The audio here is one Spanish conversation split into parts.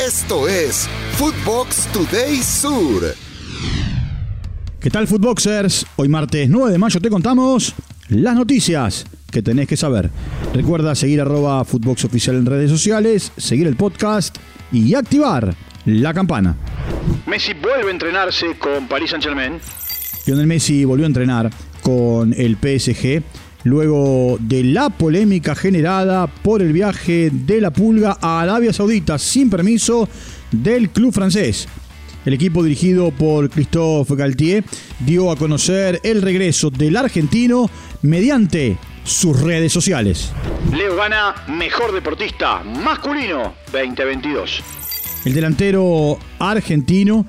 Esto es Footbox Today Sur. ¿Qué tal, Footboxers? Hoy martes 9 de mayo te contamos las noticias que tenés que saber. Recuerda seguir arroba Footbox Oficial en redes sociales, seguir el podcast y activar la campana. Messi vuelve a entrenarse con Paris Saint-Germain. Lionel Messi volvió a entrenar con el PSG luego de la polémica generada por el viaje de la Pulga a Arabia Saudita sin permiso del club francés. El equipo dirigido por Christophe Galtier dio a conocer el regreso del argentino mediante sus redes sociales. Leo gana Mejor Deportista Masculino 2022. El delantero argentino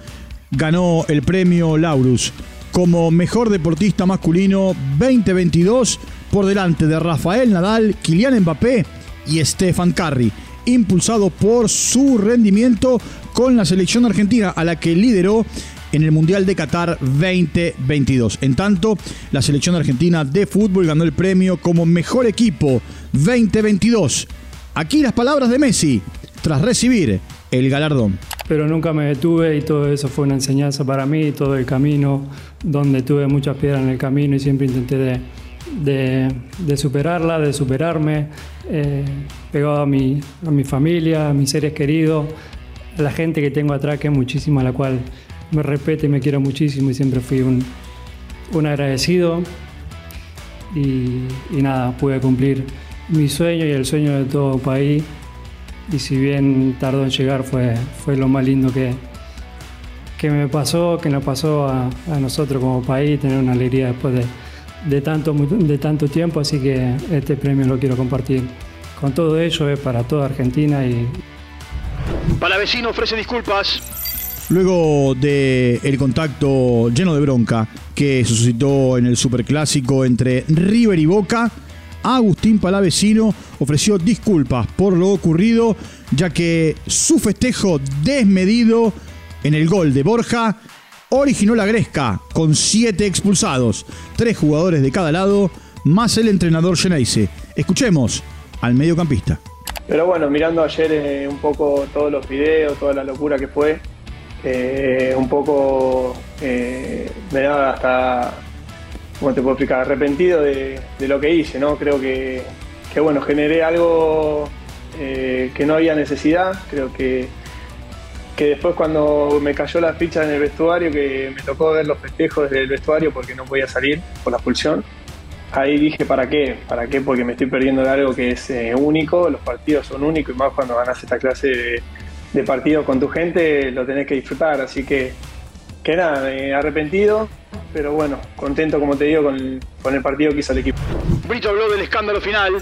ganó el premio Laurus como Mejor Deportista Masculino 2022 por delante de Rafael Nadal, Kylian Mbappé y Stefan Curry, impulsado por su rendimiento con la selección argentina a la que lideró en el Mundial de Qatar 2022. En tanto, la selección argentina de fútbol ganó el premio como mejor equipo 2022. Aquí las palabras de Messi tras recibir el galardón. Pero nunca me detuve y todo eso fue una enseñanza para mí, todo el camino, donde tuve muchas piedras en el camino y siempre intenté de, superarla, de superarme, eh, pegado a mi, a mi familia, a mis seres queridos, a la gente que tengo atrás, que es muchísima, la cual me respeta y me quiero muchísimo y siempre fui un, un agradecido. Y, y, nada, pude cumplir mi sueño y el sueño de todo país. Y si bien tardó en llegar, fue, fue lo más lindo que, que me pasó, que nos pasó a, a nosotros como país, tener una alegría después de, de tanto, de tanto tiempo, así que este premio lo quiero compartir con todo ello, es para toda Argentina y... Palavecino ofrece disculpas. Luego de el contacto lleno de bronca que suscitó en el superclásico entre River y Boca, Agustín Palavecino ofreció disculpas por lo ocurrido, ya que su festejo desmedido en el gol de Borja originó la Gresca con siete expulsados, tres jugadores de cada lado, más el entrenador Geneise. Escuchemos al mediocampista. Pero bueno, mirando ayer eh, un poco todos los videos, toda la locura que fue, eh, un poco eh, me da hasta, ¿cómo te puedo explicar? Arrepentido de, lo que hice, ¿no? Creo que, que bueno, generé algo que no había necesidad, creo que que después cuando me cayó la ficha en el vestuario, que me tocó ver los festejos desde el vestuario porque no podía salir por la expulsión, ahí dije, ¿para qué? ¿Para qué? Porque me estoy perdiendo de algo que es eh, único, los partidos son únicos y más cuando ganas esta clase de, de partidos con tu gente, lo tenés que disfrutar, así que, que nada, arrepentido, pero bueno, contento como te digo con, con el partido que hizo el equipo. Brito habló del escándalo final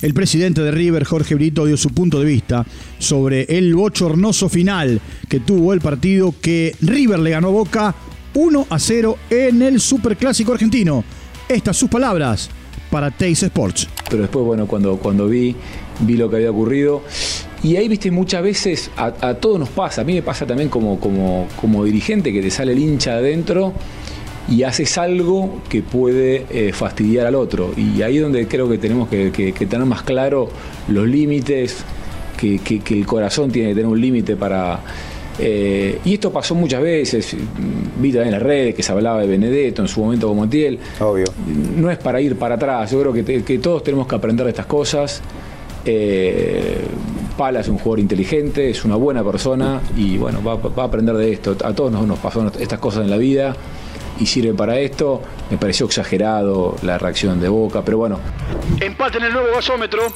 el presidente de River, Jorge Brito, dio su punto de vista sobre el bochornoso final que tuvo el partido que River le ganó a Boca 1 a 0 en el Superclásico argentino. Estas sus palabras para Teis Sports. Pero después, bueno, cuando, cuando vi, vi lo que había ocurrido. Y ahí, viste, muchas veces a, todos nos pasa. A mí me pasa también como, como, como dirigente que te sale el hincha adentro y haces algo que puede eh, fastidiar al otro. Y ahí es donde creo que tenemos que, tener más claro los límites, que, el corazón tiene que tener un límite para... Eh, y esto pasó muchas veces, vi también en las redes que se hablaba de Benedetto en su momento como Montiel. Obvio. No es para ir para atrás, yo creo que, todos tenemos que aprender de estas cosas. Eh, Pala es un jugador inteligente, es una buena persona y bueno, va, a aprender de esto. A todos nos, nos pasó estas cosas en la vida y sirve para esto. Me pareció exagerado la reacción de Boca, pero bueno. Empate en el nuevo gasómetro.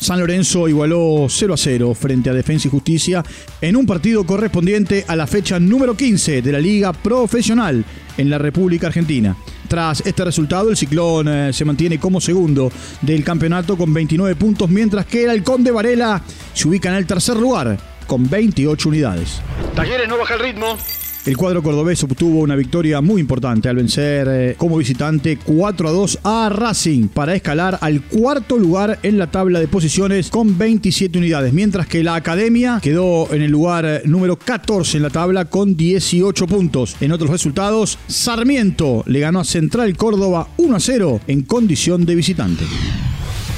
San Lorenzo igualó 0 a 0 frente a Defensa y Justicia en un partido correspondiente a la fecha número 15 de la Liga Profesional en la República Argentina. Tras este resultado, el Ciclón eh, se mantiene como segundo del campeonato con 29 puntos, mientras que el Halcón de Varela se ubica en el tercer lugar con 28 unidades. Talleres no baja el ritmo. El cuadro cordobés obtuvo una victoria muy importante al vencer eh, como visitante 4 a 2 a Racing para escalar al cuarto lugar en la tabla de posiciones con 27 unidades, mientras que la Academia quedó en el lugar eh, número 14 en la tabla con 18 puntos. En otros resultados, Sarmiento le ganó a Central Córdoba 1 a 0 en condición de visitante.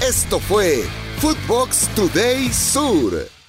Esto fue Footbox Today Sur.